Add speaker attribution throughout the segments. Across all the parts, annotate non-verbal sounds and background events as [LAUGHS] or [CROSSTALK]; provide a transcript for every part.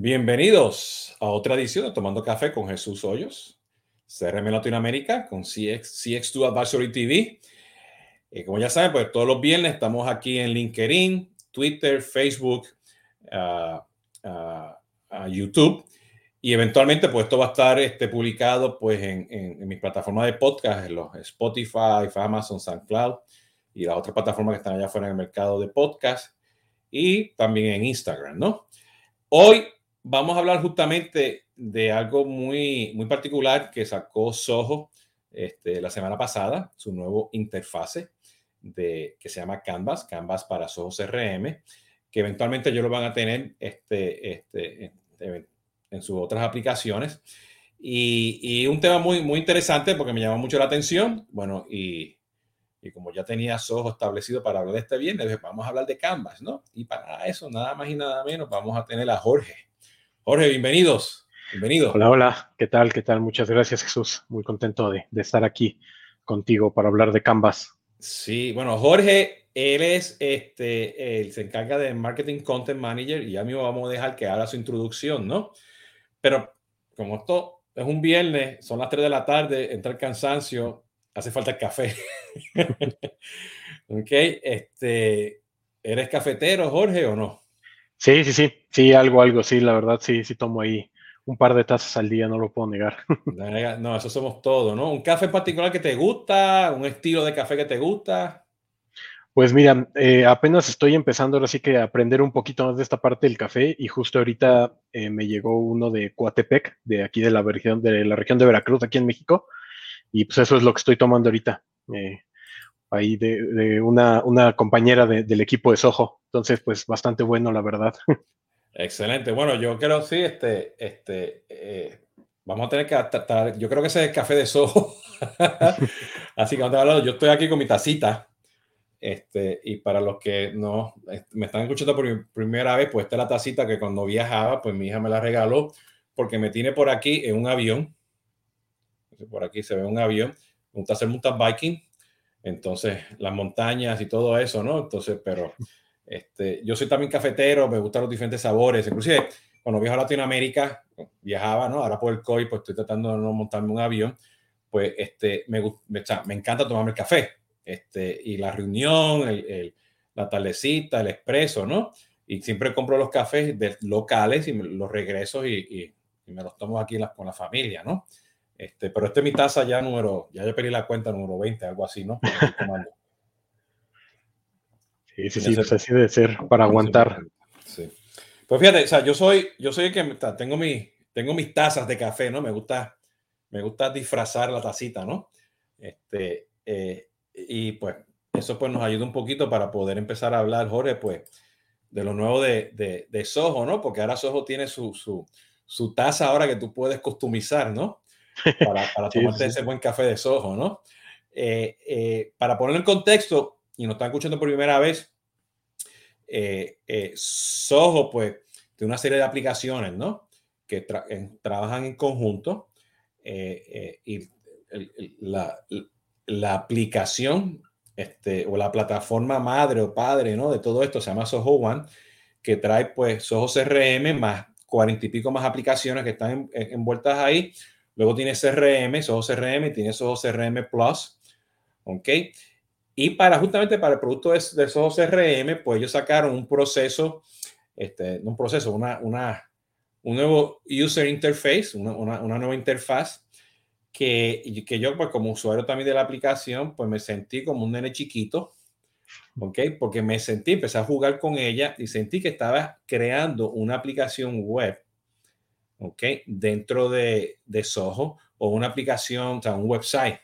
Speaker 1: Bienvenidos a otra edición de Tomando Café con Jesús Hoyos, CRM Latinoamérica con CX, CX2 Advisory TV. Y como ya saben, pues todos los viernes estamos aquí en LinkedIn, Twitter, Facebook, uh, uh, YouTube. Y eventualmente, pues esto va a estar este, publicado pues, en, en, en mis plataformas de podcast, en los Spotify, Amazon, SoundCloud y las otras plataformas que están allá afuera en el mercado de podcast y también en Instagram, ¿no? Hoy vamos a hablar justamente de algo muy, muy particular que sacó Soho este, la semana pasada, su nuevo interfase de, que se llama Canvas, Canvas para Soho CRM, que eventualmente ellos lo van a tener este, este, en sus otras aplicaciones. Y, y, un tema muy, muy interesante porque me llamó mucho la atención. Bueno, y, y como ya tenía Soho establecido para hablar de este viernes, vamos a hablar de Canvas, ¿no? Y para eso, nada más y nada menos, vamos a tener a Jorge Jorge, bienvenidos. Bienvenido.
Speaker 2: Hola, hola. ¿Qué tal? ¿Qué tal? Muchas gracias, Jesús. Muy contento de, de, estar aquí contigo para hablar de Canvas.
Speaker 1: Sí, bueno, Jorge, él es, este, él se encarga de Marketing Content Manager y ya mismo vamos a dejar que haga su introducción, ¿no? Pero como esto es un viernes, son las 3 de la tarde, entra el cansancio, hace falta el café. [LAUGHS] ok, este, ¿eres cafetero, Jorge, o no?
Speaker 2: Sí, sí, sí, sí, algo, algo, sí, la verdad, sí, sí tomo ahí un par de tazas al día, no lo puedo negar. [LAUGHS]
Speaker 1: No, eso somos todos, ¿no? ¿Un café particular que te gusta? ¿Un estilo de café que te gusta?
Speaker 2: Pues mira, eh, apenas estoy empezando ahora sí que a aprender un poquito más de esta parte del café y justo ahorita eh, me llegó uno de Coatepec, de aquí de la región de la región de Veracruz, aquí en México, y pues eso es lo que estoy tomando ahorita. Eh, ahí de, una, compañera de, del equipo de Soho. Entonces, pues bastante bueno, la verdad. [LAUGHS]
Speaker 1: Excelente. Bueno, yo creo sí, este, este, eh, vamos a tener que tratar, yo creo que ese es el café de Soho. [LAUGHS] Así que hablando, yo estoy aquí con mi tacita. Este, y para los que no me están escuchando por primera vez, pues esta es la tacita que cuando viajaba, pues mi hija me la regaló porque me tiene por aquí en un avión. Por aquí se ve un avión, un taza mountain biking entonces, las montañas y todo eso, ¿no? Entonces, pero este, yo soy también cafetero, me gustan los diferentes sabores. Inclusive, cuando viajo a Latinoamérica, viajaba, ¿no? Ahora por el COI, pues estoy tratando de no montarme un avión, pues este, me, me, me encanta tomarme el café. Este, y la reunión, el, el, la tardecita, el expreso, ¿no? Y siempre compro los cafés de, locales y los regreso y, y, y me los tomo aquí la, con la familia, ¿no? Este, pero este es mi taza ya número, ya yo pedí la cuenta número 20, algo así, ¿no? [LAUGHS]
Speaker 2: Sí, sí, sí, pues así debe ser para aguantar.
Speaker 1: Sí. Pues fíjate, o sea, yo soy, yo soy el que tengo, mi, tengo mis tazas de café, ¿no? Me gusta, me gusta disfrazar la tacita, ¿no? Este, eh, y pues eso pues nos ayuda un poquito para poder empezar a hablar, Jorge, pues de lo nuevo de, de, de Soho, ¿no? Porque ahora Soho tiene su, su, su taza ahora que tú puedes customizar, ¿no? Para, para tomarte sí, sí. ese buen café de Soho, ¿no? Eh, eh, para poner en contexto, y nos están escuchando por primera vez, eh, Soho, pues, tiene una serie de aplicaciones, ¿no? Que tra en, trabajan en conjunto y el, el, la, la, aplicación este, o la plataforma madre o padre, ¿no? De todo esto se llama Soho One, que trae, pues, Soho CRM más cuarenta y pico más aplicaciones que están en, en, envueltas ahí Luego tiene CRM, Soho CRM, tiene Soho CRM Plus. ¿Ok? Y para justamente para el producto de, de Soho CRM, pues ellos sacaron un proceso, este, un proceso, una, una, un nuevo user interface, una, una, una nueva interfaz que, que yo, pues como usuario también de la aplicación, pues me sentí como un nene chiquito, ¿ok? Porque me sentí, empecé a jugar con ella y sentí que estaba creando una aplicación web ¿ok? Dentro de, de Soho o una aplicación, o sea, un website,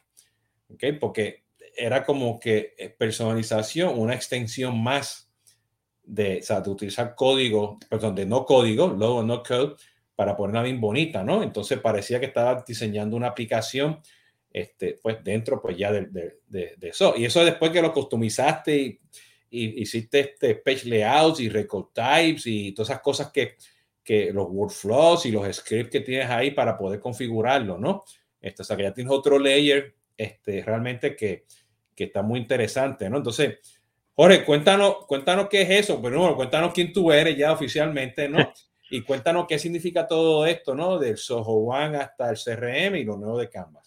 Speaker 1: ¿ok? Porque era como que eh, personalización, una extensión más de, o sea, de utilizar código, perdón, de no código, luego no code, para ponerla bien bonita, ¿no? Entonces parecía que estaba diseñando una aplicación, este, pues dentro, pues ya de, de, de, de eso. Y eso después que lo customizaste y, y hiciste este page layouts y record types y todas esas cosas que, que los workflows y los scripts que tienes ahí para poder configurarlo, ¿no? Esto, o sea, que ya tienes otro layer este, realmente que, que está muy interesante, ¿no? Entonces, Jorge, cuéntanos, cuéntanos qué es eso, pero no, cuéntanos quién tú eres ya oficialmente, ¿no? [LAUGHS] Y cuéntanos qué significa todo esto, ¿no? Del Soho One hasta el CRM y lo nuevo de Canvas.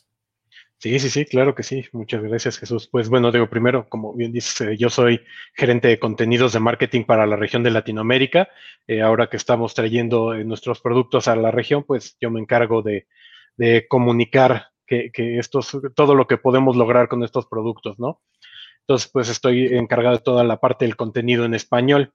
Speaker 2: Sí, sí, sí, claro que sí. Muchas gracias, Jesús. Pues bueno, digo, primero, como bien dices, yo soy gerente de contenidos de marketing para la región de Latinoamérica. Eh, ahora que estamos trayendo eh, nuestros productos a la región, pues yo me encargo de, comunicar que, que estos, todo lo que podemos lograr con estos productos, ¿no? Entonces, pues estoy encargado de toda la parte del contenido en español.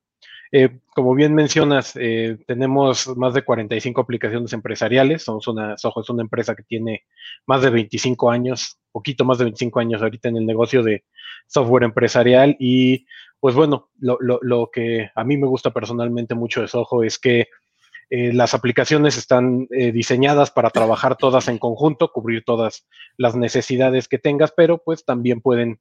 Speaker 2: Eh, como bien mencionas, eh, tenemos más de 45 aplicaciones empresariales. Somos una, Soho es una empresa que tiene más de 25 años, poquito más de 25 años ahorita en el negocio de software empresarial. Y pues bueno, lo, que a mí me gusta personalmente mucho de Soho es que eh, las aplicaciones están diseñadas para trabajar todas en conjunto, cubrir todas las necesidades que tengas, pero pues también pueden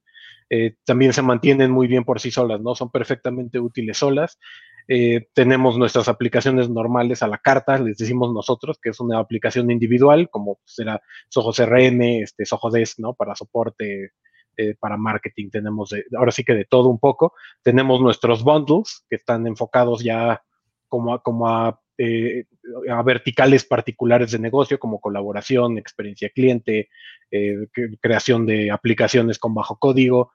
Speaker 2: eh, también se mantienen muy bien por sí solas, ¿no? Son perfectamente útiles solas. Eh, tenemos nuestras aplicaciones normales a la carta, les decimos nosotros, que es una aplicación individual, como será Soho CRM, este, Soho Desk, ¿no? Para soporte, eh, para marketing, tenemos ahora sí que de todo un poco. Tenemos nuestros bundles, que están enfocados ya como como a, a verticales particulares de negocio, como colaboración, experiencia cliente, creación de aplicaciones con bajo código,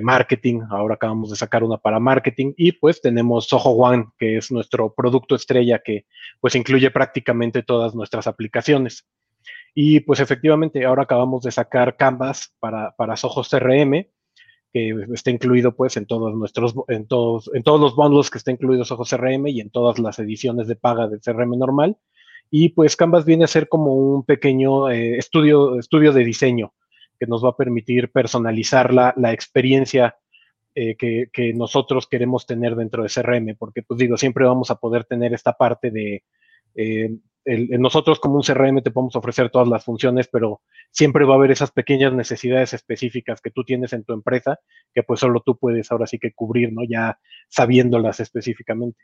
Speaker 2: marketing, ahora acabamos de sacar una para marketing y pues tenemos Soho One, que es nuestro producto estrella que pues incluye prácticamente todas nuestras aplicaciones. Y pues efectivamente ahora acabamos de sacar Canvas para, para Soho CRM, que está incluido pues en todos nuestros, en todos, en todos los bundles que está incluido Soho CRM y en todas las ediciones de paga del CRM normal. Y pues Canvas viene a ser como un pequeño eh, estudio, estudio de diseño que nos va a permitir personalizar la, la experiencia eh, que, que, nosotros queremos tener dentro de CRM, porque pues digo, siempre vamos a poder tener esta parte de, eh, nosotros como un CRM te podemos ofrecer todas las funciones, pero siempre va a haber esas pequeñas necesidades específicas que tú tienes en tu empresa, que pues solo tú puedes ahora sí que cubrir, ¿no? Ya sabiéndolas específicamente.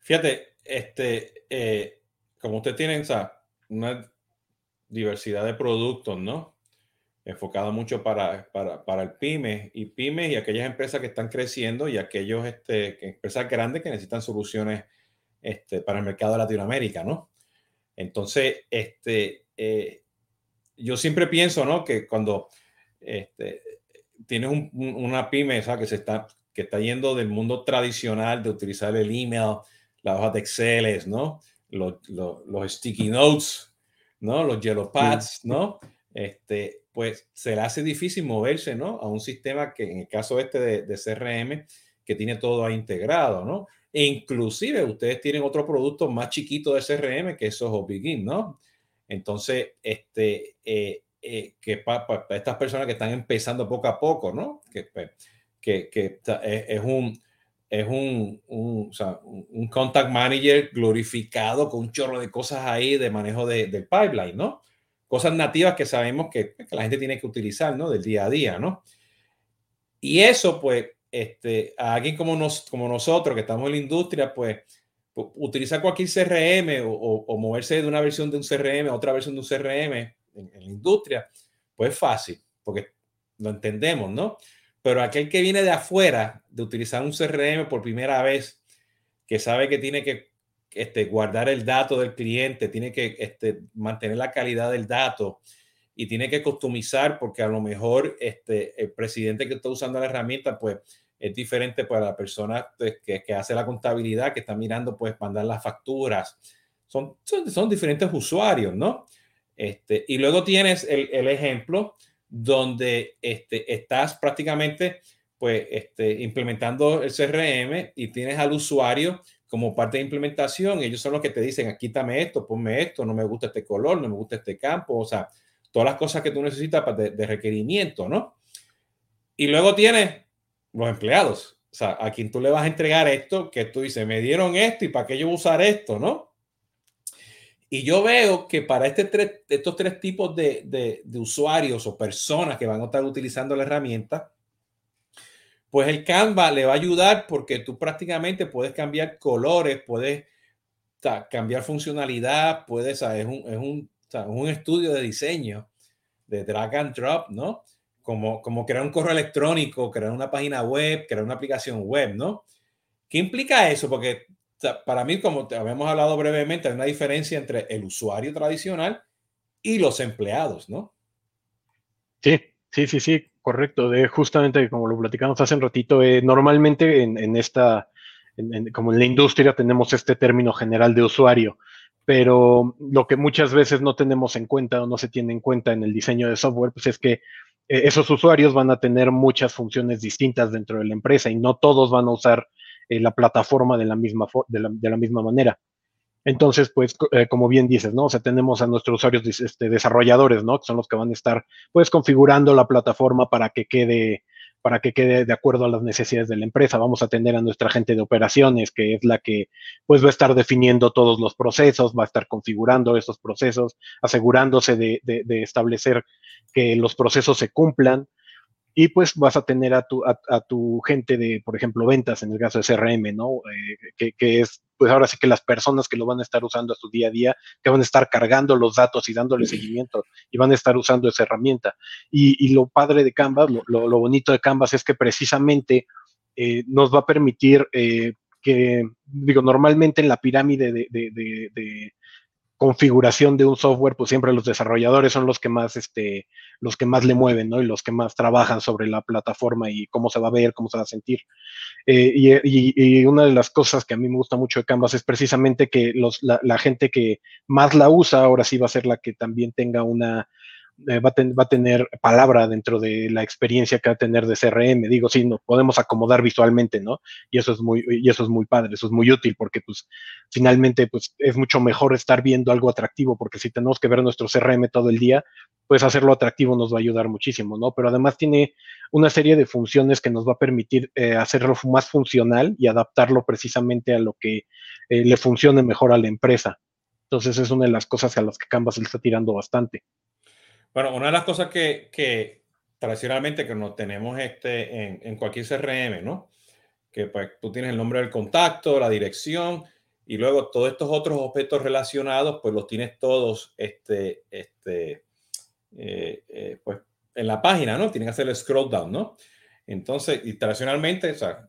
Speaker 1: Fíjate, este, eh, como usted tiene una diversidad de productos, ¿no? Enfocado mucho para, para, para, el pyme y pymes y aquellas empresas que están creciendo y aquellos este, empresas grandes que necesitan soluciones este, para el mercado de Latinoamérica, ¿no? Entonces, este, eh, yo siempre pienso, ¿no? Que cuando este, tienes una pyme que se está, que está yendo del mundo tradicional de utilizar el email, las hojas de Excel, ¿no? Los, los, los sticky notes, ¿no? Los yellow pads, ¿no? Este, pues se le hace difícil moverse, ¿no? A un sistema que en el caso este de, CRM, que tiene todo ahí integrado, ¿no? E inclusive ustedes tienen otro producto más chiquito de CRM que es Soho ¿no? Entonces, este, eh, eh, que para estas personas que están empezando poco a poco, ¿no? Que, pues, que, que es, un, es un, un, contact manager glorificado con un chorro de cosas ahí de manejo de, del pipeline, ¿no? Cosas nativas que sabemos que, la gente tiene que utilizar, ¿no? Del día a día, ¿no? Y eso, pues, este, a alguien como, nos, como nosotros, que estamos en la industria, pues, utilizar cualquier CRM o, moverse de una versión de un CRM a otra versión de un CRM en, en, la industria, pues es fácil, porque lo entendemos, ¿no? Pero aquel que viene de afuera de utilizar un CRM por primera vez, que sabe que tiene que este, guardar el dato del cliente, tiene que este, mantener la calidad del dato y tiene que customizar porque a lo mejor este, el presidente que está usando la herramienta, pues es diferente para la persona pues, que, hace la contabilidad, que está mirando, pues mandar las facturas. Son, son, diferentes usuarios, ¿no? Este, y luego tienes el, el ejemplo donde este, estás prácticamente pues, este, implementando el CRM y tienes al usuario como parte de implementación, ellos son los que te dicen, quítame esto, ponme esto, no me gusta este color, no me gusta este campo, o sea, todas las cosas que tú necesitas de, de requerimiento, ¿no? Y luego tienes los empleados, o sea, a quien tú le vas a entregar esto, que tú dices, me dieron esto y para qué yo voy a usar esto, ¿no? Y yo veo que para este tres, estos tres tipos de, de, de usuarios o personas que van a estar utilizando la herramienta, pues el Canva le va a ayudar porque tú prácticamente puedes cambiar colores, puedes cambiar funcionalidad, puedes, es, un, es un, un, estudio de diseño, de drag and drop, ¿no? Como, como crear un correo electrónico, crear una página web, crear una aplicación web, ¿no? ¿Qué implica eso? Porque para mí, como habíamos hablado brevemente, hay una diferencia entre el usuario tradicional y los empleados, ¿no?
Speaker 2: Sí, sí, sí, sí, correcto. De, justamente como lo platicamos hace un ratito, eh, normalmente en, esta, como en la industria tenemos este término general de usuario, pero lo que muchas veces no tenemos en cuenta o no se tiene en cuenta en el diseño de software, pues es que eh, esos usuarios van a tener muchas funciones distintas dentro de la empresa y no todos van a usar eh, la plataforma de la misma, de la, misma manera. Entonces, pues, eh, como bien dices, ¿no? O sea, tenemos a nuestros usuarios este, desarrolladores, ¿no? Que son los que van a estar, pues, configurando la plataforma para que quede, para que quede de acuerdo a las necesidades de la empresa. Vamos a tener a nuestra gente de operaciones, que es la que, pues, va a estar definiendo todos los procesos, va a estar configurando esos procesos, asegurándose de, de establecer que los procesos se cumplan y pues vas a tener a tu, a, tu gente de, por ejemplo, ventas en el caso de CRM, ¿no? Eh, que, es, pues ahora sí que las personas que lo van a estar usando a su día a día, que van a estar cargando los datos y dándole seguimiento y van a estar usando esa herramienta. Y, lo padre de Canvas, lo, bonito de Canvas es que precisamente eh, nos va a permitir eh, que, digo, normalmente en la pirámide de, de configuración de un software, pues siempre los desarrolladores son los que más, este, los que más le mueven, ¿no? Y los que más trabajan sobre la plataforma y cómo se va a ver, cómo se va a sentir. Eh, y, una de las cosas que a mí me gusta mucho de Canvas es precisamente que los, la, gente que más la usa ahora sí va a ser la que también tenga una, eh, va, a tener palabra dentro de la experiencia que va a tener de CRM. Digo, sí, nos podemos acomodar visualmente, ¿no? Y eso es muy, y eso es muy padre, eso es muy útil porque, pues, finalmente, pues, es mucho mejor estar viendo algo atractivo porque si tenemos que ver nuestro CRM todo el día, pues hacerlo atractivo nos va a ayudar muchísimo, ¿no? Pero además tiene una serie de funciones que nos va a permitir eh, hacerlo más funcional y adaptarlo precisamente a lo que eh, le funcione mejor a la empresa. Entonces es una de las cosas a las que Canvas le está tirando bastante.
Speaker 1: Bueno, una de las cosas que, tradicionalmente que no tenemos este, en, cualquier CRM, ¿no? Que pues tú tienes el nombre del contacto, la dirección y luego todos estos otros objetos relacionados, pues los tienes todos este, este, eh, eh, pues en la página, ¿no? Tienen que hacer el scroll down, ¿no? Entonces, y tradicionalmente, o sea,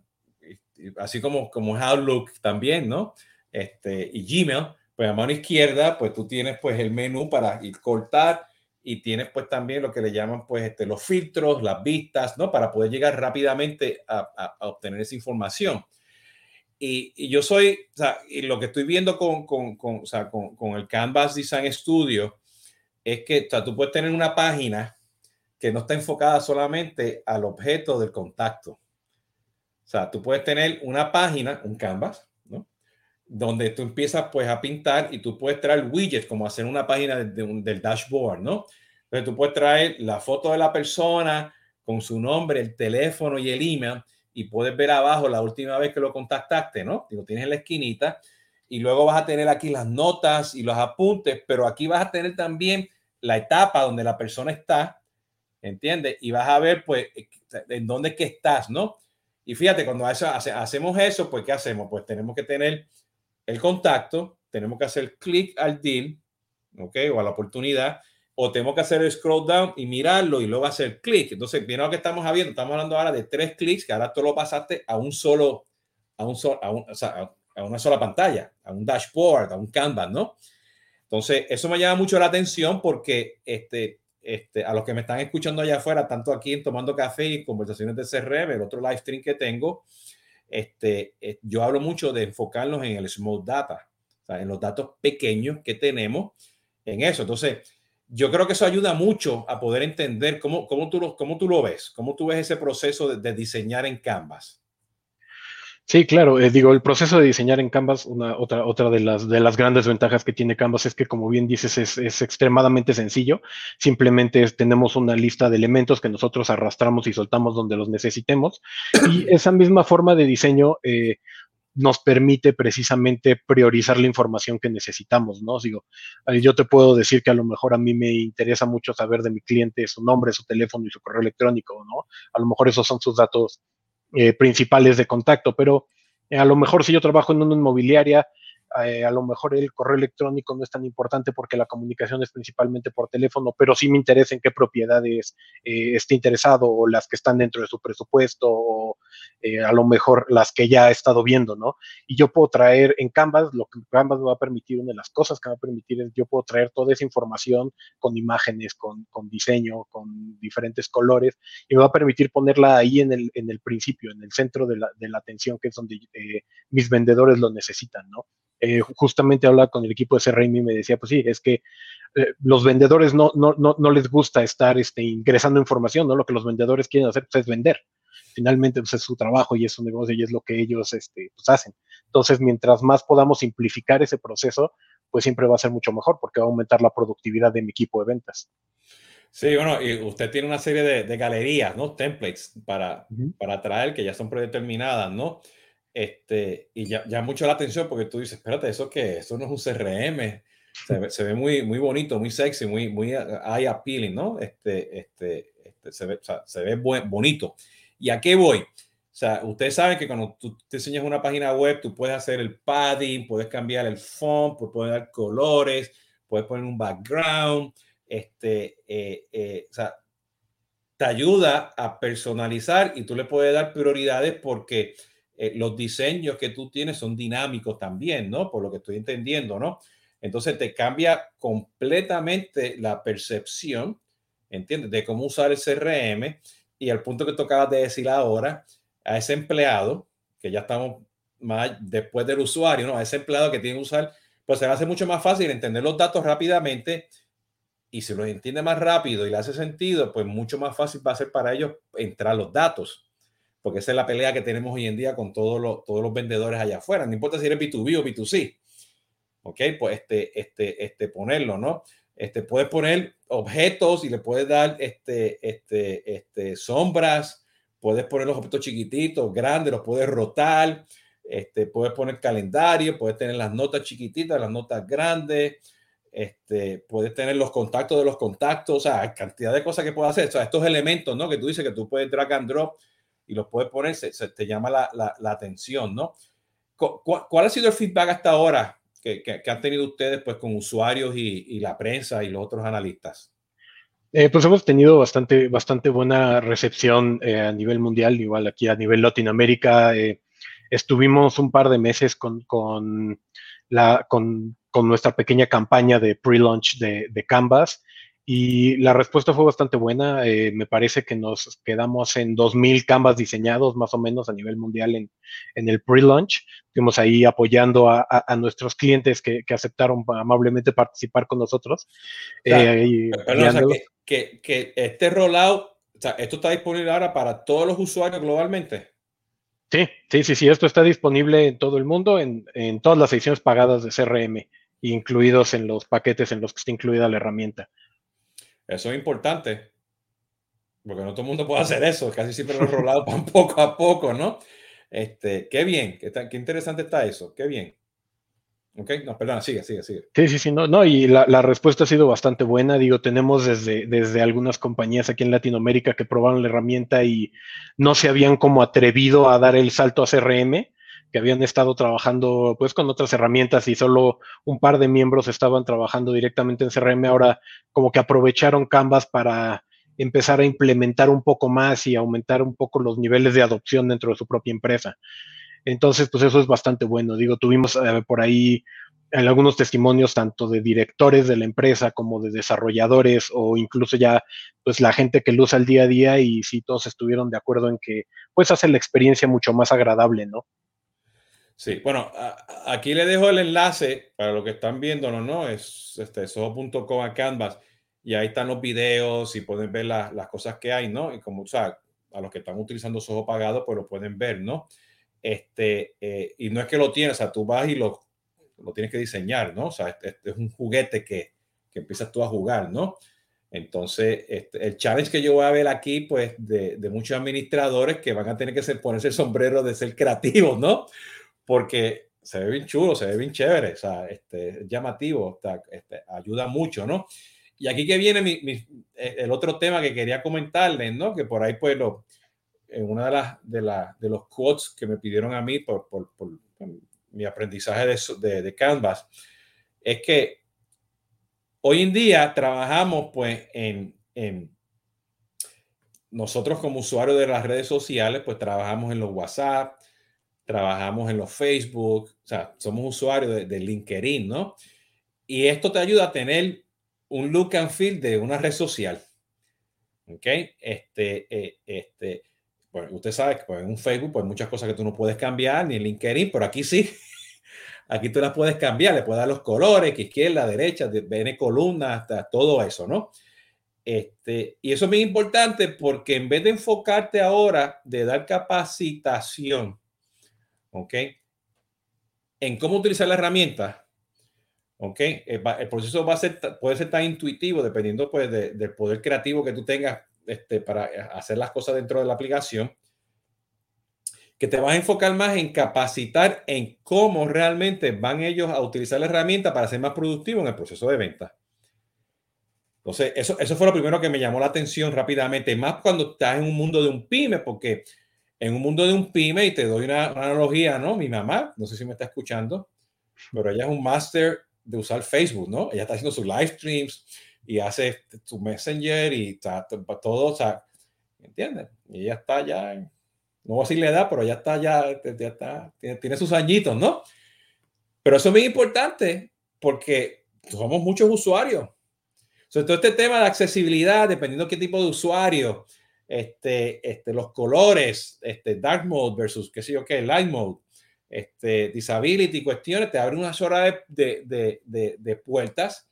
Speaker 1: así como, como Outlook también, ¿no? Este, y Gmail, pues a mano izquierda, pues tú tienes pues el menú para ir cortar y tienes pues también lo que le llaman pues este, los filtros, las vistas, ¿no? Para poder llegar rápidamente a, obtener esa información. Y, yo soy, o sea, y lo que estoy viendo con, con, con, con, el Canvas Design Studio es que o sea, tú puedes tener una página que no está enfocada solamente al objeto del contacto. O sea, tú puedes tener una página, un canvas. Donde tú empiezas pues a pintar y tú puedes traer widgets como hacer una página del dashboard, ¿no? Entonces tú puedes traer la foto de la persona con su nombre, el teléfono y el email y puedes ver abajo la última vez que lo contactaste, ¿no? Lo tienes en la esquinita y luego vas a tener aquí las notas y los apuntes, pero aquí vas a tener también la etapa donde la persona está, ¿entiendes? Y vas a ver, pues, en dónde es que estás, ¿no? Y fíjate, cuando hacemos eso, pues, ¿qué hacemos? Pues tenemos que tener el contacto, tenemos que hacer clic al deal, ¿ok? O a la oportunidad, o tenemos que hacer el scroll down y mirarlo y luego hacer clic. Entonces, mira lo que estamos haciendo, estamos hablando ahora de tres clics, que ahora tú lo pasaste a un solo, a un solo, a, o sea, a una sola pantalla, a un dashboard, a un canvas, ¿no? Entonces, eso me llama mucho la atención porque este, este, a los que me están escuchando allá afuera, tanto aquí en Tomando Café y Conversaciones de CRM, el otro live stream que tengo, este, eh, yo hablo mucho de enfocarnos en el small data, en los datos pequeños que tenemos en eso. Entonces, yo creo que eso ayuda mucho a poder entender cómo, cómo, tú, lo, cómo ves, cómo tú ves ese proceso de, de diseñar en Canvas.
Speaker 2: Sí, claro. Eh, digo, el proceso de diseñar en Canvas, una, otra, otra de las, de las grandes ventajas que tiene Canvas es que, como bien dices, es, es extremadamente sencillo. Simplemente tenemos una lista de elementos que nosotros arrastramos y soltamos donde los necesitemos. Y [CLEARS THROAT] esa misma forma de diseño eh, nos permite precisamente priorizar la información que necesitamos, ¿no? Digo, eh, yo te puedo decir que a lo mejor a mí me interesa mucho saber de mi cliente su nombre, su teléfono y su correo electrónico, ¿no? A lo mejor esos son sus datos eh, principales de contacto, pero eh, a lo mejor si yo trabajo en una inmobiliaria, eh, a lo mejor el correo electrónico no es tan importante porque la comunicación es principalmente por teléfono, pero sí me interesa en qué propiedades eh, esté interesado o las que están dentro de su presupuesto o eh, a lo mejor las que ya he estado viendo, ¿no? Y yo puedo traer en Canvas, lo que Canvas me va a permitir, una de las cosas que me va a permitir es yo puedo traer toda esa información con imágenes, con, con diseño, con diferentes colores y me va a permitir ponerla ahí en el, en el principio, en el centro de la, de la atención, que es donde mis vendedores lo necesitan, ¿no? Eh, justamente hablaba con el equipo de CRM y me decía, pues sí, es que eh, los vendedores no, no, no, no, les gusta estar este, ingresando información, ¿no? Lo que los vendedores quieren hacer pues, es vender. Finalmente, pues, es su trabajo y es su negocio y es lo que ellos este, pues, hacen. Entonces, mientras más podamos simplificar ese proceso, pues siempre va a ser mucho mejor porque va a aumentar la productividad de mi equipo de ventas.
Speaker 1: Sí, bueno, y usted tiene una serie de, de galerías, ¿no? Templates para, uh -huh. para traer que ya son predeterminadas, ¿no? Este, y ya, ya mucho la atención porque tú dices, espérate, ¿eso qué? Eso no es un CRM. Se ve, se ve muy, muy bonito, muy sexy, muy, muy eye appealing, ¿no? Este, este, este se ve, o sea, se ve buen, bonito. ¿Y a qué voy? O sea, ustedes saben que cuando tú te enseñas una página web, tú puedes hacer el padding, puedes cambiar el font, puedes dar colores, puedes poner un background, este, eh, eh, o sea, te ayuda a personalizar y tú le puedes dar prioridades porque eh, los diseños que tú tienes son dinámicos también, ¿no? Por lo que estoy entendiendo, ¿no? Entonces te cambia completamente la percepción, ¿entiendes? De cómo usar el CRM y al punto que tú acabas de decir ahora, a ese empleado, que ya estamos más después del usuario, ¿no? A ese empleado que tiene que usar, pues se le hace mucho más fácil entender los datos rápidamente y si los entiende más rápido y le hace sentido, pues mucho más fácil va a ser para ellos entrar los datos porque esa es la pelea que tenemos hoy en día con todos los, todos los vendedores allá afuera. No importa si eres B2B o B2C. Ok, pues este, este, este, ponerlo, ¿no? Este, puedes poner objetos y le puedes dar este, este, este, sombras, puedes poner los objetos chiquititos, grandes, los puedes rotar, este, puedes poner calendario, puedes tener las notas chiquititas, las notas grandes, este, puedes tener los contactos de los contactos, o sea, cantidad de cosas que puedes hacer. O sea, estos elementos, ¿no? Que tú dices que tú puedes drag and drop y los puedes poner, se, se te llama la, la, la, atención, ¿no? ¿Cuál, ¿Cuál, ha sido el feedback hasta ahora que, que, que han tenido ustedes pues, con usuarios y, y, la prensa y los otros analistas?
Speaker 2: Eh, pues hemos tenido bastante, bastante buena recepción eh, a nivel mundial, igual aquí a nivel Latinoamérica. Eh, estuvimos un par de meses con, con, la, con, con nuestra pequeña campaña de pre-launch de, de Canvas y la respuesta fue bastante buena. Eh, me parece que nos quedamos en 2.000 canvas diseñados más o menos a nivel mundial en, en el pre-launch. Estuvimos ahí apoyando a, a, a nuestros clientes que, que, aceptaron amablemente participar con nosotros.
Speaker 1: Eh, perdón, o sea, que, que, que, este rollout, o sea, esto está disponible ahora para todos los usuarios globalmente.
Speaker 2: Sí, sí, sí, sí, esto está disponible en todo el mundo, en, en todas las ediciones pagadas de CRM, incluidos en los paquetes en los que está incluida la herramienta.
Speaker 1: Eso es importante, porque no todo el mundo puede hacer eso, casi siempre lo rolado [LAUGHS] poco a poco, ¿no? Este, qué bien, qué, qué interesante está eso, qué bien. Ok, no, perdona, sigue, sigue, sigue.
Speaker 2: Sí, sí, sí, no, no y la, la, respuesta ha sido bastante buena. Digo, tenemos desde, desde algunas compañías aquí en Latinoamérica que probaron la herramienta y no se habían como atrevido a dar el salto a CRM que habían estado trabajando pues con otras herramientas y solo un par de miembros estaban trabajando directamente en CRM, ahora como que aprovecharon Canvas para empezar a implementar un poco más y aumentar un poco los niveles de adopción dentro de su propia empresa. Entonces, pues eso es bastante bueno. Digo, tuvimos eh, por ahí en algunos testimonios tanto de directores de la empresa como de desarrolladores o incluso ya pues la gente que lo usa el día a día y sí todos estuvieron de acuerdo en que pues hace la experiencia mucho más agradable, ¿no?
Speaker 1: Sí, bueno, aquí le dejo el enlace para lo que están viendo, ¿no? Es este, soho.com a Canvas y ahí están los videos y pueden ver la, las cosas que hay, ¿no? Y como, o sea, a los que están utilizando Soho pagado, pues lo pueden ver, ¿no? Este, eh, y no es que lo tienes, o sea, tú vas y lo, lo tienes que diseñar, ¿no? O sea, este es un juguete que, que, empiezas tú a jugar, ¿no? Entonces, este, el challenge que yo voy a ver aquí, pues, de, de muchos administradores que van a tener que ser, ponerse el sombrero de ser creativos, ¿no? Porque se ve bien chulo, se ve bien chévere, o sea, este, llamativo, este, ayuda mucho, ¿no? Y aquí que viene mi, mi, eh, el otro tema que quería comentarles, ¿no? Que por ahí, pues, lo, en una de las de, la, de los quotes que me pidieron a mí por, por, por mi aprendizaje de, de, Canvas, es que hoy en día trabajamos pues en, en, nosotros como usuarios de las redes sociales, pues trabajamos en los WhatsApp, trabajamos en los Facebook, o sea, somos usuarios de, de LinkedIn, ¿no? Y esto te ayuda a tener un look and feel de una red social. ¿Ok? Este, eh, este, pues usted sabe que pues, en un Facebook, pues muchas cosas que tú no puedes cambiar, ni en LinkedIn, pero aquí sí. [LAUGHS] Aquí tú las puedes cambiar, le puedes dar los colores, que izquierda, derecha, viene columna, hasta todo eso, ¿no? Este, y eso es muy importante porque en vez de enfocarte ahora de dar capacitación, ¿ok? En cómo utilizar la herramienta, ¿ok? El, proceso va a ser, puede ser tan intuitivo dependiendo pues del poder creativo que tú tengas este, para hacer las cosas dentro de la aplicación, que te vas a enfocar más en capacitar en cómo realmente van ellos a utilizar la herramienta para ser más productivos en el proceso de venta. Entonces, eso, eso fue lo primero que me llamó la atención rápidamente, más cuando estás en un mundo de un pyme, porque en un mundo de un pyme, y te doy una, una analogía, ¿no? Mi mamá, no sé si me está escuchando, pero ella es un máster de usar Facebook, ¿no? Ella está haciendo sus live streams y hace su Messenger y está, todo, o sea, ¿entiendes? Y ella está ya, no voy a decirle edad, pero ya está ya, ya está, tiene, sus añitos, ¿no? Pero eso es muy importante porque somos muchos usuarios. Sobre todo este tema de accesibilidad, dependiendo qué tipo de usuario, este, este, los colores, este, dark mode versus qué sé yo qué, light mode, este, disability, cuestiones, te abren una horas de, de, de, de, puertas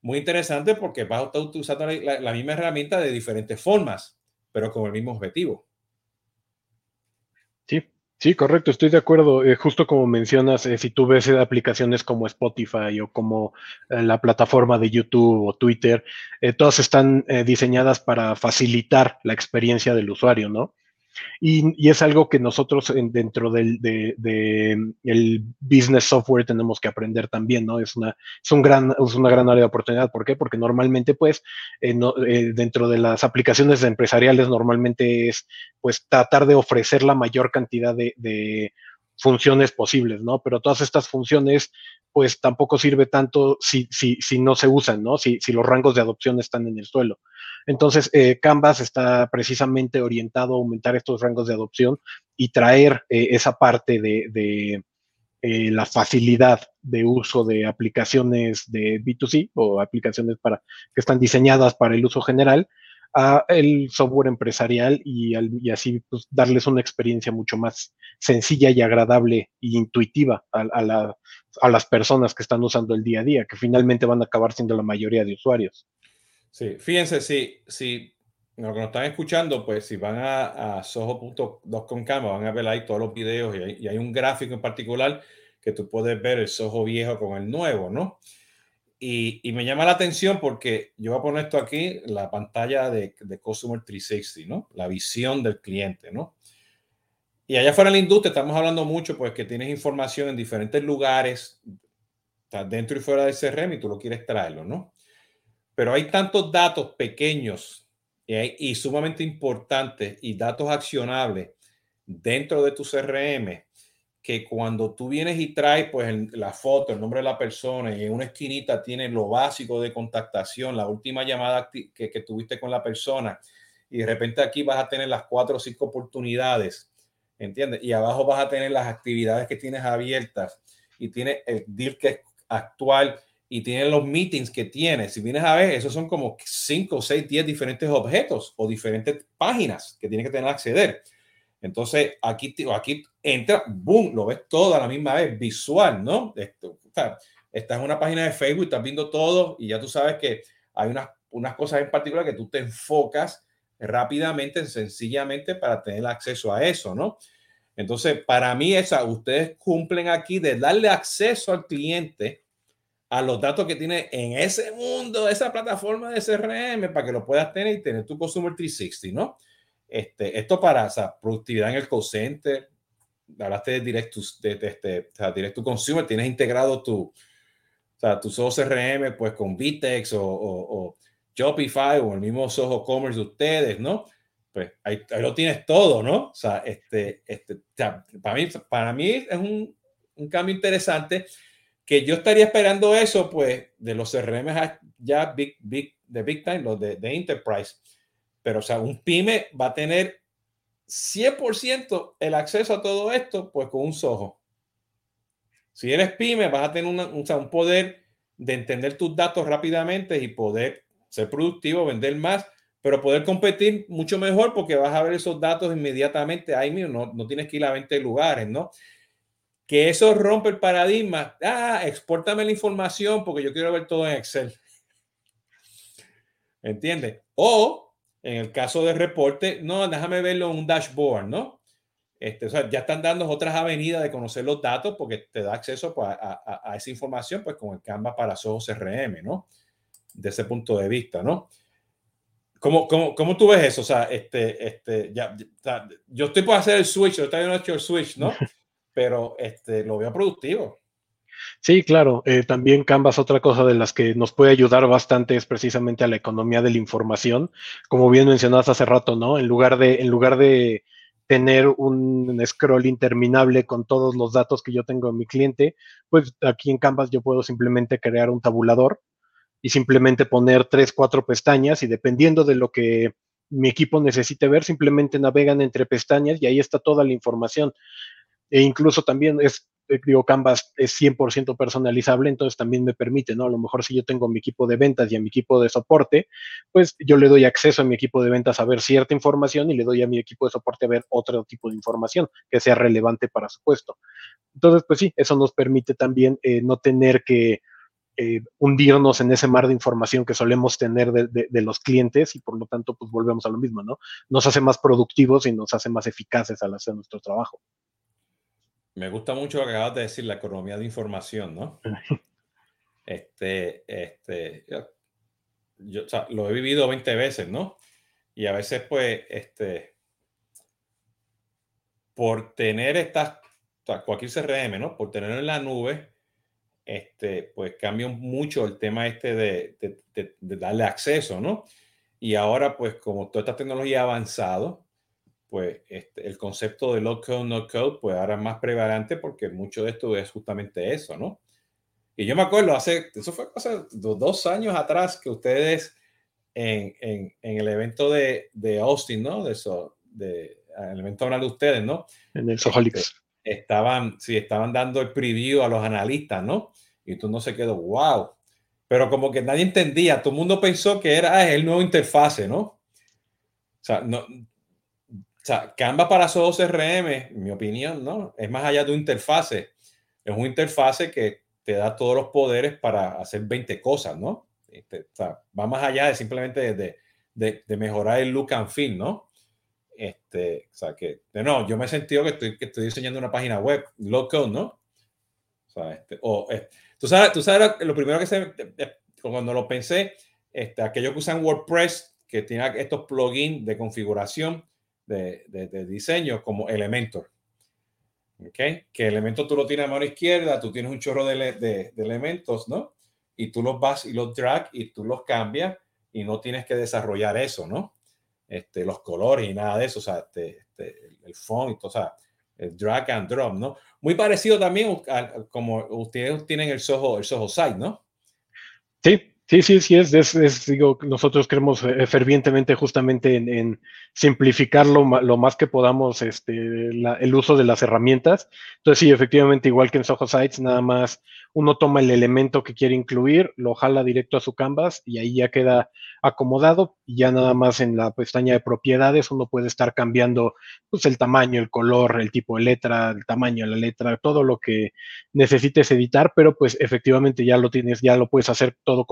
Speaker 1: muy interesante porque vas a estar usando la, la, misma herramienta de diferentes formas, pero con el mismo objetivo.
Speaker 2: Sí, correcto, estoy de acuerdo. Eh, justo como mencionas, eh, si tú ves aplicaciones como Spotify o como eh, la plataforma de YouTube o Twitter, eh, todas están eh, diseñadas para facilitar la experiencia del usuario, ¿no? Y, es algo que nosotros dentro del de, el business software tenemos que aprender también, ¿no? Es una, es, un gran, es una gran área de oportunidad. ¿Por qué? Porque normalmente, pues, eh, eh, dentro de las aplicaciones empresariales, normalmente es, pues, tratar de ofrecer la mayor cantidad de, de funciones posibles, ¿no? Pero todas estas funciones, pues tampoco sirve tanto si, si, si no se usan, ¿no? Si, si los rangos de adopción están en el suelo. Entonces, eh, Canvas está precisamente orientado a aumentar estos rangos de adopción y traer eh, esa parte de, eh, la facilidad de uso de aplicaciones de B2C o aplicaciones para, que están diseñadas para el uso general a el software empresarial y, así pues, darles una experiencia mucho más sencilla y agradable e intuitiva a, a las personas que están usando el día a día, que finalmente van a acabar siendo la mayoría de usuarios.
Speaker 1: Sí, fíjense, si, si lo que nos están escuchando, pues si van a, a soho.com van a ver ahí todos los videos y hay, y hay, un gráfico en particular que tú puedes ver el Soho viejo con el nuevo, ¿no? Y, y, me llama la atención porque yo voy a poner esto aquí, la pantalla de, de Customer 360, ¿no? La visión del cliente, ¿no? Y allá fuera en la industria estamos hablando mucho, pues que tienes información en diferentes lugares, dentro y fuera del CRM y tú lo quieres traerlo, ¿no? Pero hay tantos datos pequeños y, sumamente importantes y datos accionables dentro de tu CRM que cuando tú vienes y traes pues la foto, el nombre de la persona y en una esquinita tienes lo básico de contactación, la última llamada que, tuviste con la persona y de repente aquí vas a tener las cuatro o cinco oportunidades, ¿entiendes? Y abajo vas a tener las actividades que tienes abiertas y tienes el deal que es actual y tiene los meetings que tiene. Si vienes a ver, esos son como 5, 6, 10 diferentes objetos o diferentes páginas que tienes que tener acceder. Entonces, aquí, aquí entra, boom, lo ves todo a la misma vez, visual, ¿no? Esto, o en una página de Facebook, estás viendo todo y ya tú sabes que hay unas, unas cosas en particular que tú te enfocas rápidamente, sencillamente para tener acceso a eso, ¿no? Entonces, para mí, esa, ustedes cumplen aquí de darle acceso al cliente a los datos que tiene en ese mundo, esa plataforma de CRM, para que lo puedas tener y tener tu Consumer 360, ¿no? Este, esto para o sea, productividad en el call center, hablaste de direct to, de, de, este, o sea, direct to consumer, tienes integrado tu, o sea, tu Soho CRM pues con Vitex o, o, o, Shopify o el mismo Soho Commerce de ustedes, ¿no? Pues ahí, ahí, lo tienes todo, ¿no? O sea, este, este, sea, para, mí, para mí es un, un cambio interesante que yo estaría esperando eso, pues, de los CRM ya big, big, de Big Time, los de, de Enterprise. Pero, o sea, un pyme va a tener 100% el acceso a todo esto, pues con un sojo. Si eres pyme, vas a tener un, un poder de entender tus datos rápidamente y poder ser productivo, vender más, pero poder competir mucho mejor porque vas a ver esos datos inmediatamente ahí mismo, no, no tienes que ir a 20 lugares, ¿no? Que eso rompe el paradigma. Ah, exportame la información porque yo quiero ver todo en Excel. ¿Entiendes? O en el caso de reporte, no, déjame verlo en un dashboard, ¿no? Este, o sea, ya están dando otras avenidas de conocer los datos porque te da acceso pues, a, a, esa información pues, con el Canva para Soho CRM, ¿no? De ese punto de vista, ¿no? ¿Cómo, cómo, cómo tú ves eso? O sea, este, este, ya, yo estoy por hacer el switch, yo he hecho el switch, ¿no? [LAUGHS] Pero este, lo veo productivo.
Speaker 2: Sí, claro. Eh, también Canvas, otra cosa de las que nos puede ayudar bastante es precisamente a la economía de la información. Como bien mencionaste hace rato, ¿no? En lugar de, en lugar de tener un scroll interminable con todos los datos que yo tengo en mi cliente, pues aquí en Canvas yo puedo simplemente crear un tabulador y simplemente poner tres, cuatro pestañas y dependiendo de lo que mi equipo necesite ver, simplemente navegan entre pestañas y ahí está toda la información. E incluso también es eh, digo, Canvas es 100% personalizable, entonces también me permite, ¿no? A lo mejor si yo tengo mi equipo de ventas y a mi equipo de soporte, pues yo le doy acceso a mi equipo de ventas a ver cierta información y le doy a mi equipo de soporte a ver otro tipo de información que sea relevante para su puesto. Entonces, pues sí, eso nos permite también eh, no tener que eh, hundirnos en ese mar de información que solemos tener de, de, los clientes y por lo tanto, pues volvemos a lo mismo, ¿no? Nos hace más productivos y nos hace más eficaces al hacer nuestro trabajo.
Speaker 1: Me gusta mucho lo que acabas de decir, la economía de información, ¿no? [LAUGHS] Este, este, yo lo he vivido 20 veces, ¿no? Y a veces, pues, este, por tener estas, cualquier CRM, ¿no? Por tenerlo en la nube, este, pues cambia mucho el tema este de, de, de darle acceso, ¿no? Y ahora, pues, como toda esta tecnología ha avanzado, pues este, el concepto de low code, no code, pues ahora es más prevalente porque mucho de esto es justamente eso, ¿no? Y yo me acuerdo, hace, eso fue hace dos años atrás que ustedes en, en, en el evento de, de, Austin, ¿no? De eso, de, el evento hablar de ustedes, ¿no?
Speaker 2: En el Soholix.
Speaker 1: Este, estaban, sí, estaban dando el preview a los analistas, ¿no? Y tú no se quedó, wow. Pero como que nadie entendía, todo el mundo pensó que era ah, el nuevo interfase, ¿no? O sea, no, sea, Canva para solo CRM, en mi opinión, ¿no? Es más allá de una interfase. Es una interfase que te da todos los poderes para hacer 20 cosas, ¿no? Este, o sea, va más allá de simplemente de, de, de, mejorar el look and feel, ¿no? Este, o sea, que, no, yo me he sentido que estoy, que estoy diseñando una página web, low code, ¿no? O sea, este, o, eh, tú, sabes, tú sabes lo primero que se, cuando lo pensé, este, aquellos que usan WordPress, que tienen estos plugins de configuración, de, diseño como Elementor. ¿Okay? Que Elementor tú lo tienes a mano izquierda, tú tienes un chorro de, elementos, ¿no? Y tú los vas y los drag y tú los cambias y no tienes que desarrollar eso, ¿no? Este, los colores y nada de eso, o sea, este, este, el font, o sea, el drag and drop, ¿no? Muy parecido también a, como ustedes tienen el Soho, el Soho Site, ¿no?
Speaker 2: Sí, Sí, sí, sí, es, es, digo, nosotros queremos eh, fervientemente justamente en, simplificar lo, más que podamos este, el uso de las herramientas. Entonces, sí, efectivamente, igual que en Soho Sites, nada más uno toma el elemento que quiere incluir, lo jala directo a su canvas y ahí ya queda acomodado y ya nada más en la pestaña de propiedades uno puede estar cambiando pues, el tamaño, el color, el tipo de letra, el tamaño de la letra, todo lo que necesites editar, pero pues efectivamente ya lo tienes, ya lo puedes hacer todo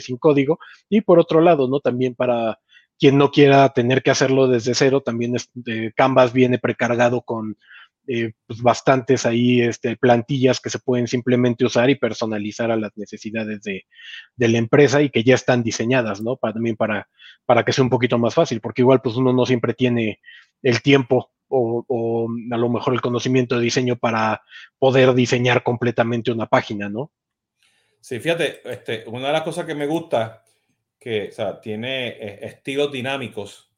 Speaker 2: sin código. Y por otro lado, ¿no? También para quien no quiera tener que hacerlo desde cero, también es, eh, Canvas viene precargado con eh, pues bastantes ahí este, plantillas que se pueden simplemente usar y personalizar a las necesidades de, de, la empresa y que ya están diseñadas, ¿no? Para, también para, para que sea un poquito más fácil, porque igual pues uno no siempre tiene el tiempo o, o, a lo mejor el conocimiento de diseño para poder diseñar completamente una página, ¿no?
Speaker 1: Sí, fíjate, este, una de las cosas que me gusta, que o sea, tiene eh, estilos dinámicos,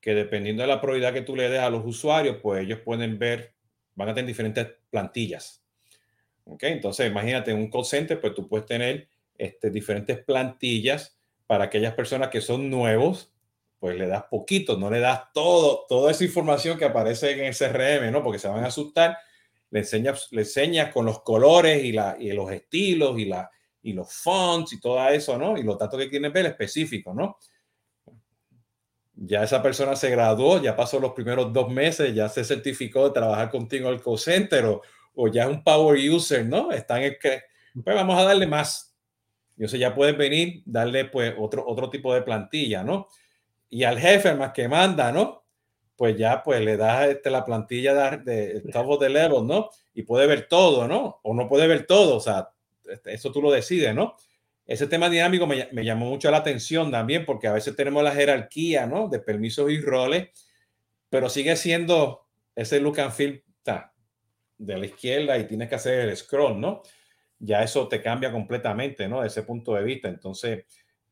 Speaker 1: que dependiendo de la prioridad que tú le des a los usuarios, pues ellos pueden ver van a tener diferentes plantillas. ¿Ok? Entonces, imagínate, en un call center, pues tú puedes tener este, diferentes plantillas para aquellas personas que son nuevos, pues le das poquito, no le das todo, toda esa información que aparece en el CRM, ¿no? Porque se van a asustar. Le enseñas, le enseñas con los colores y, la, y los estilos y, la, y los fonts y todo eso, ¿no? Y los datos que quieren ver específicos, ¿no? Ya esa persona se graduó, ya pasó los primeros dos meses, ya se certificó de trabajar contigo al call center o, o ya es un power user, ¿no? Están en que, pues vamos a darle más. Y ya puedes venir, darle pues otro, otro tipo de plantilla, ¿no? y al jefe más que manda, ¿no? Pues ya pues le das este, la plantilla de, de de level, ¿no? Y puede ver todo, ¿no? O no puede ver todo, o sea, eso tú lo decides, ¿no? Ese tema dinámico me, me, llamó mucho la atención también porque a veces tenemos la jerarquía, ¿no? De permisos y roles, pero sigue siendo ese look and feel de la izquierda y tienes que hacer el scroll, ¿no? Ya eso te cambia completamente, ¿no? De ese punto de vista. Entonces,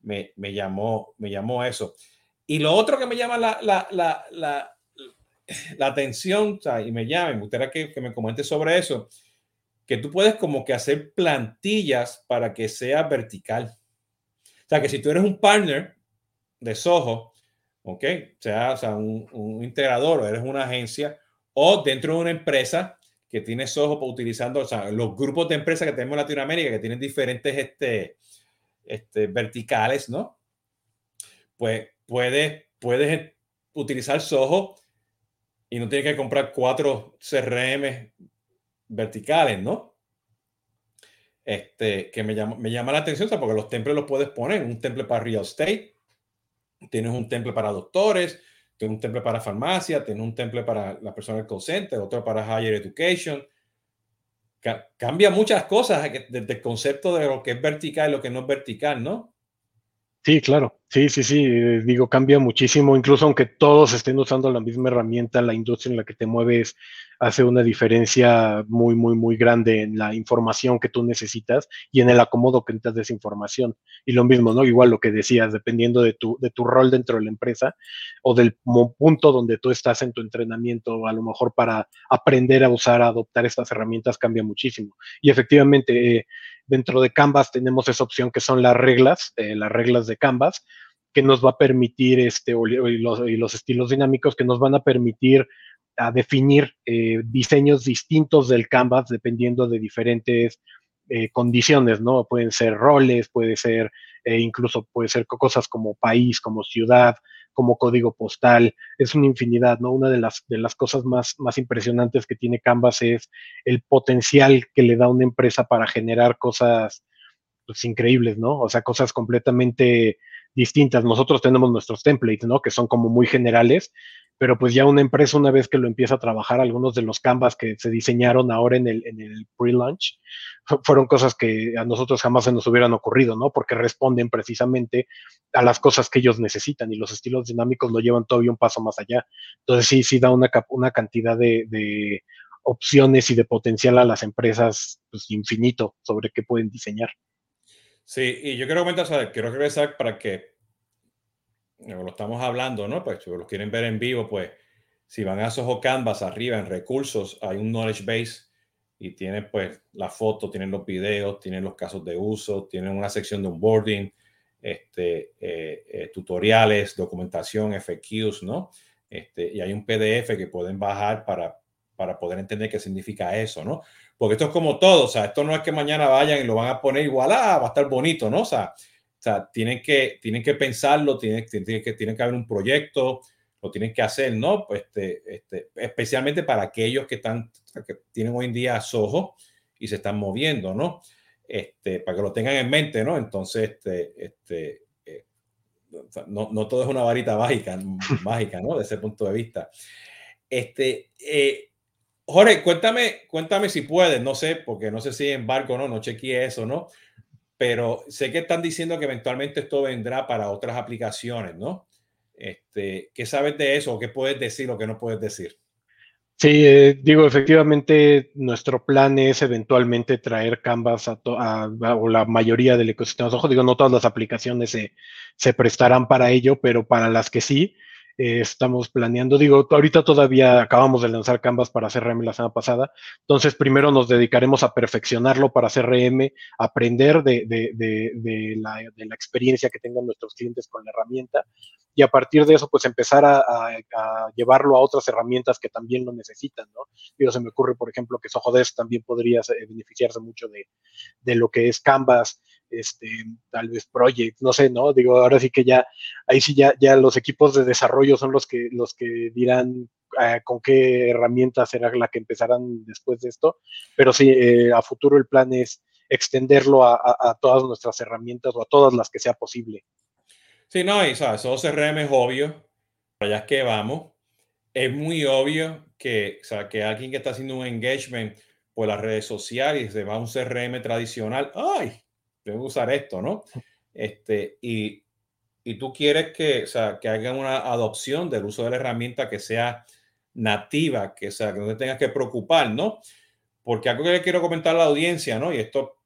Speaker 1: me, me llamó, me llamó eso. Y lo otro que me llama la, la, la, la, la atención, y me llama, me gustaría que, que me comentes sobre eso, que tú puedes como que hacer plantillas para que sea vertical. O sea, que si tú eres un partner de Soho, ¿ok? Sea, o sea un, un, integrador o eres una agencia o dentro de una empresa que tiene Soho utilizando, o sea, los grupos de empresas que tenemos en Latinoamérica que tienen diferentes este, este, verticales, ¿no? Pues puedes, puedes utilizar Soho y no tienes que comprar cuatro CRM verticales, ¿no? Este, que me llama, me llama la atención, porque los templos los puedes poner, un temple para real estate, tienes un temple para doctores, tienes un temple para farmacia, tienes un temple para la persona del call otro para higher education. cambia muchas cosas desde el concepto de lo que es vertical y lo que no es vertical, ¿no?
Speaker 2: Sí, claro. Sí, sí, sí. Eh, digo, cambia muchísimo. Incluso aunque todos estén usando la misma herramienta, la industria en la que te mueves hace una diferencia muy, muy, muy grande en la información que tú necesitas y en el acomodo que necesitas de esa información. Y lo mismo, ¿no? Igual lo que decías, dependiendo de tu, de tu rol dentro de la empresa o del punto donde tú estás en tu entrenamiento, a lo mejor para aprender a usar, a adoptar estas herramientas cambia muchísimo. Y efectivamente, eh, dentro de Canvas tenemos esa opción que son las reglas, eh, las reglas de Canvas, que nos va a permitir, este, y los, estilos dinámicos que nos van a permitir a definir eh, diseños distintos del Canvas dependiendo de diferentes eh, condiciones, ¿no? Pueden ser roles, puede ser, incluso puede ser cosas como país, como ciudad, como código postal, es una infinidad, ¿no? Una de las, de las cosas más, más impresionantes que tiene Canvas es el potencial que le da una empresa para generar cosas pues, increíbles, ¿no? O sea, cosas completamente distintas. Nosotros tenemos nuestros templates, ¿no? Que son como muy generales, pero pues ya una empresa una vez que lo empieza a trabajar, algunos de los canvas que se diseñaron ahora en el, en el pre-launch, [LAUGHS] fueron cosas que a nosotros jamás se nos hubieran ocurrido, ¿no? Porque responden precisamente a las cosas que ellos necesitan y los estilos dinámicos lo llevan todavía un paso más allá. Entonces sí, sí da una, una cantidad de, de opciones y de potencial a las empresas pues, infinito sobre qué pueden diseñar.
Speaker 1: Sí, y yo quiero comentar, ¿sabes? quiero regresar para que lo estamos hablando, ¿no? Pues si lo quieren ver en vivo, pues si van a Soho Canvas arriba en recursos, hay un knowledge base y tiene pues la foto, tienen los videos, tienen los casos de uso, tienen una sección de onboarding, este, eh, eh, tutoriales, documentación, FAQs, ¿no? Este, y hay un PDF que pueden bajar para, para poder entender qué significa eso, ¿no? Porque esto es como todo, o sea, esto no es que mañana vayan y lo van a poner igual, ah, va a estar bonito, ¿no? O sea, sea, tienen que, tienen que pensarlo, tienen, tienen, que, tienen que haber un proyecto, lo tienen que hacer, ¿no? Pues este, este, especialmente para aquellos que, están, que tienen hoy en día Soho y se están moviendo, ¿no? Este, para que lo tengan en mente, ¿no? Entonces, este, este, eh, no, no, todo es una varita mágica, [LAUGHS] mágica, ¿no? De ese punto de vista. Este, eh, Jorge, cuéntame, cuéntame si puedes, no sé, porque no sé si embargo, no, no chequeé eso, ¿no? Pero sé que están diciendo que eventualmente esto vendrá para otras aplicaciones, ¿no? Este, ¿Qué sabes de eso? ¿Qué puedes decir o qué no puedes decir?
Speaker 2: Sí, eh, digo, efectivamente, nuestro plan es eventualmente traer Canvas a, o la mayoría del ecosistema. Ojo, digo, no todas las aplicaciones se, se, prestarán para ello, pero para las que sí, eh, estamos planeando, digo, ahorita todavía acabamos de lanzar Canvas para CRM la semana pasada, entonces primero nos dedicaremos a perfeccionarlo para CRM, aprender de, de, la, experiencia que tengan nuestros clientes con la herramienta. Y a partir de eso, pues empezar a, llevarlo a otras herramientas que también lo necesitan, ¿no? Digo, se me ocurre, por ejemplo, que Sojodesk también podría beneficiarse mucho de, de lo que es Canvas, este, tal vez Project, no sé, ¿no? Digo, ahora sí que ya, ahí sí ya, ya los equipos de desarrollo son los que, los que dirán eh, con qué herramienta será la que empezarán después de esto, pero sí, eh, a futuro el plan es extenderlo a, todas nuestras herramientas o a todas las que sea posible.
Speaker 1: Sí, no, y sabes, eso CRM es obvio, allá es que vamos. Es muy obvio que, o sea, que alguien que está haciendo un engagement por las redes sociales se va a un CRM tradicional, ¡ay! Que usar esto, ¿no? Este, y, y tú quieres que, o sea, que hagan una adopción del uso de la herramienta que sea nativa, que, sea, que no te tengas que preocupar, ¿no? Porque algo que le quiero comentar a la audiencia, ¿no? Y esto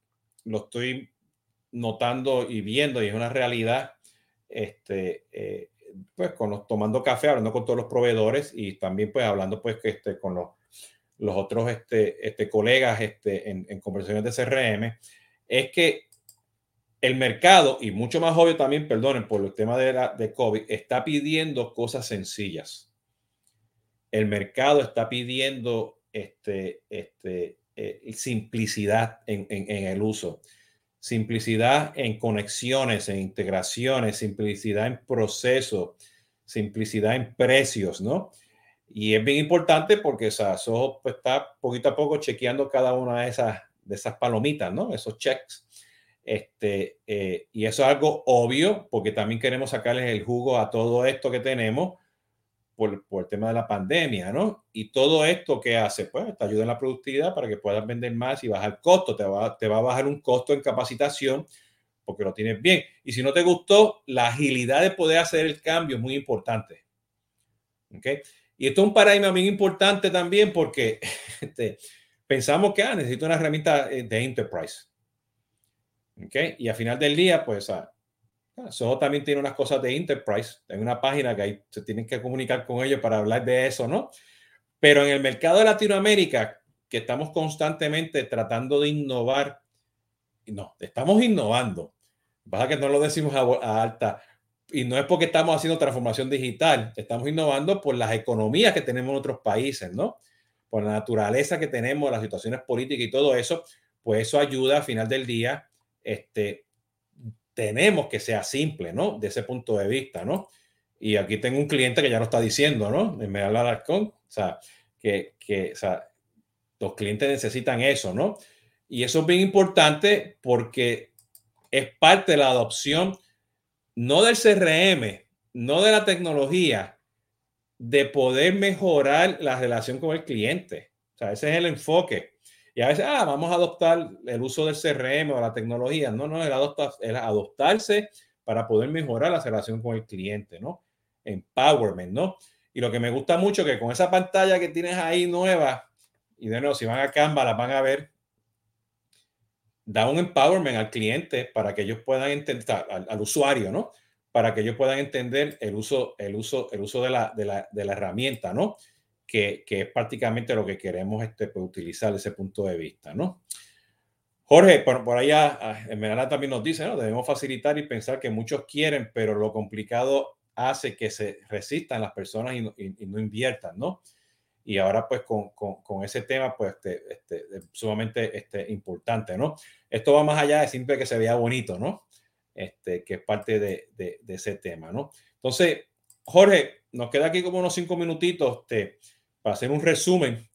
Speaker 1: lo estoy notando y viendo y es una realidad, este, eh, pues con los, tomando café, hablando con todos los proveedores y también pues hablando pues que este, con los, los otros este, este, colegas este, en, en conversaciones de CRM, es que el mercado, y mucho más obvio también, perdonen por el tema de, la, de COVID, está pidiendo cosas sencillas. El mercado está pidiendo este, este, eh, simplicidad en, en, el uso, simplicidad en conexiones, en integraciones, simplicidad en procesos, simplicidad en precios, ¿no? Y es bien importante porque o pues, está poquito a poco chequeando cada una de esas, de esas palomitas, ¿no? Esos checks este, eh, y eso es algo obvio porque también queremos sacarles el jugo a todo esto que tenemos por, por, el tema de la pandemia, ¿no? Y todo esto que hace, pues te ayuda en la productividad para que puedas vender más y bajar costo. Te va, te va a bajar un costo en capacitación porque lo tienes bien. Y si no te gustó, la agilidad de poder hacer el cambio es muy importante. ¿Ok? Y esto es un paradigma bien importante también porque [LAUGHS] este, pensamos que ah, necesito una herramienta eh, de enterprise. ¿Okay? Y al final del día, pues, ah, Soho también tiene unas cosas de Enterprise. Hay una página que hay, se tienen que comunicar con ellos para hablar de eso, ¿no? Pero en el mercado de Latinoamérica, que estamos constantemente tratando de innovar, no, estamos innovando. Pasa que no lo decimos a, alta, y no es porque estamos haciendo transformación digital, estamos innovando por las economías que tenemos en otros países, ¿no? Por la naturaleza que tenemos, las situaciones políticas y todo eso, pues eso ayuda al final del día este, tenemos que sea simple, ¿no? De ese punto de vista, ¿no? Y aquí tengo un cliente que ya lo está diciendo, ¿no? Me habla con, o sea, que, que o sea, los clientes necesitan eso, ¿no? Y eso es bien importante porque es parte de la adopción, no del CRM, no de la tecnología, de poder mejorar la relación con el cliente. O sea, ese es el enfoque. Y a veces, ah, vamos a adoptar el uso del CRM o la tecnología. No, no, el, adopta, el adoptarse para poder mejorar la relación con el cliente, ¿no? Empowerment, ¿no? Y lo que me gusta mucho que con esa pantalla que tienes ahí nueva, y de nuevo, si van a Canva, la van a ver, da un empowerment al cliente para que ellos puedan entender, al, al usuario, ¿no? Para que ellos puedan entender el uso, el uso, el uso de la, de la, de la herramienta, ¿no? Que, es prácticamente lo que queremos este, pues, utilizar ese punto de vista, ¿no? Jorge, por, por allá, Esmeralda también nos dice, ¿no? Debemos facilitar y pensar que muchos quieren, pero lo complicado hace que se resistan las personas y no, y, no inviertan, ¿no? Y ahora, pues, con, con, con ese tema, pues, este, este, sumamente este, importante, ¿no? Esto va más allá de simple que se vea bonito, ¿no? Este, que es parte de, de, de ese tema, ¿no? Entonces, Jorge, nos queda aquí como unos cinco minutitos. Este, para hacer un resumen,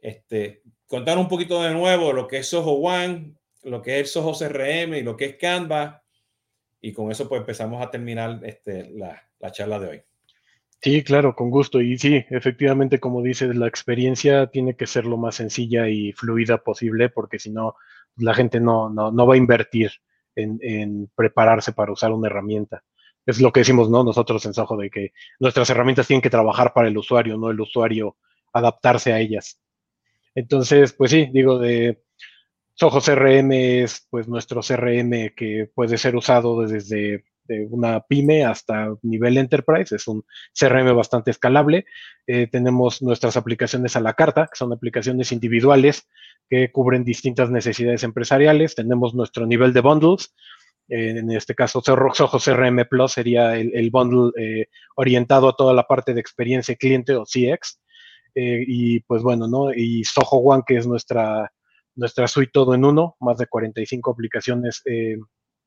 Speaker 1: este, contar un poquito de nuevo lo que es Soho One, lo que es Soho CRM y lo que es Canva. Y con eso pues empezamos a terminar este, la, la charla de hoy.
Speaker 2: Sí, claro, con gusto. Y sí, efectivamente, como dices, la experiencia tiene que ser lo más sencilla y fluida posible, porque si no, la gente no, no, no va a invertir en, en, prepararse para usar una herramienta es lo que decimos, ¿no? Nosotros en Soho, de que nuestras herramientas tienen que trabajar para el usuario, no el usuario adaptarse a ellas. Entonces, pues sí, digo, de Soho CRM es pues nuestro CRM que puede ser usado desde de una pyme hasta nivel enterprise. Es un CRM bastante escalable. Eh, tenemos nuestras aplicaciones a la carta, que son aplicaciones individuales que cubren distintas necesidades empresariales. Tenemos nuestro nivel de bundles. en este caso, Soho CRM Plus sería el, bundle eh, orientado a toda la parte de experiencia cliente o CX. Y pues bueno, ¿no? Y Soho One, que es nuestra nuestra suite todo en uno, más de 45 aplicaciones eh,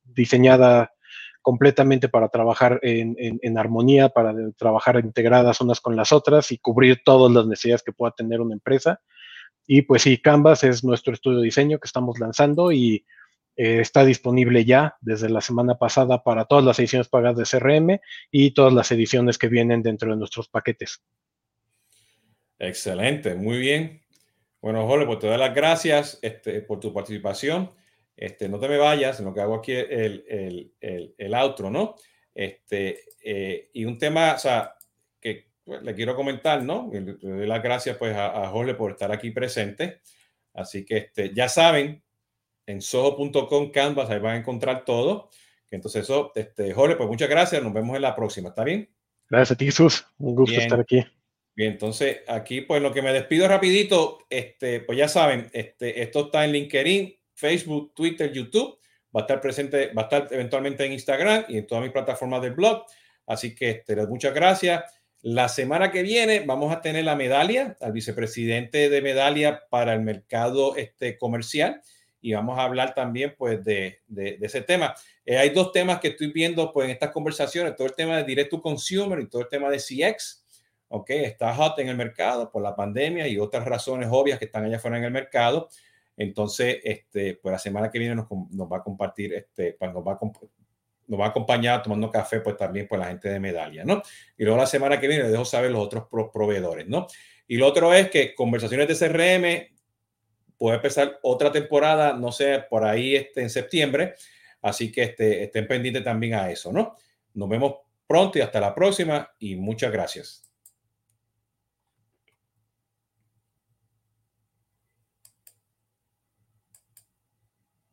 Speaker 2: diseñada completamente para trabajar en, armonía, para trabajar integradas unas con las otras y cubrir todas las necesidades que pueda tener una empresa. Y pues sí, Canvas es nuestro estudio de diseño que estamos lanzando y eh, está disponible ya desde la semana pasada para todas las ediciones pagadas de CRM y todas las ediciones que vienen dentro de nuestros paquetes.
Speaker 1: Excelente, muy bien. Bueno, Jorge, pues te doy las gracias este, por tu participación. Este, no te me vayas, lo que hago aquí el, el, el, el outro, ¿no? Este, eh, y un tema, o sea, que pues, le quiero comentar, ¿no? Le, doy las gracias pues a, a, Jorge por estar aquí presente. Así que este, ya saben, en soho.com Canvas, ahí van a encontrar todo. Entonces, eso, este, Jorge, pues muchas gracias. Nos vemos en la próxima. ¿Está bien?
Speaker 2: Gracias a ti, Jesús. Un gusto estar aquí.
Speaker 1: Bien, entonces aquí pues lo que me despido rapidito, este, pues ya saben, este, esto está en LinkedIn, Facebook, Twitter, YouTube, va a estar presente, va a estar eventualmente en Instagram y en todas mis plataformas del blog. Así que este, muchas gracias. La semana que viene vamos a tener la medalla al vicepresidente de medalla para el mercado este, comercial y vamos a hablar también pues de, de, ese tema. Eh, hay dos temas que estoy viendo pues en estas conversaciones, todo el tema de direct to consumer y todo el tema de CX ok, está hot en el mercado por la pandemia y otras razones obvias que están allá afuera en el mercado. Entonces, este, pues la semana que viene nos, nos va a compartir, este, pues nos va a, nos va a acompañar tomando café, pues también por la gente de Medalia, ¿no? Y luego la semana que viene les dejo saber los otros proveedores, ¿no? Y lo otro es que conversaciones de CRM puede empezar otra temporada, no sé, por ahí este, en septiembre. Así que este, estén pendientes también a eso, ¿no? Nos vemos pronto y hasta la próxima y muchas gracias.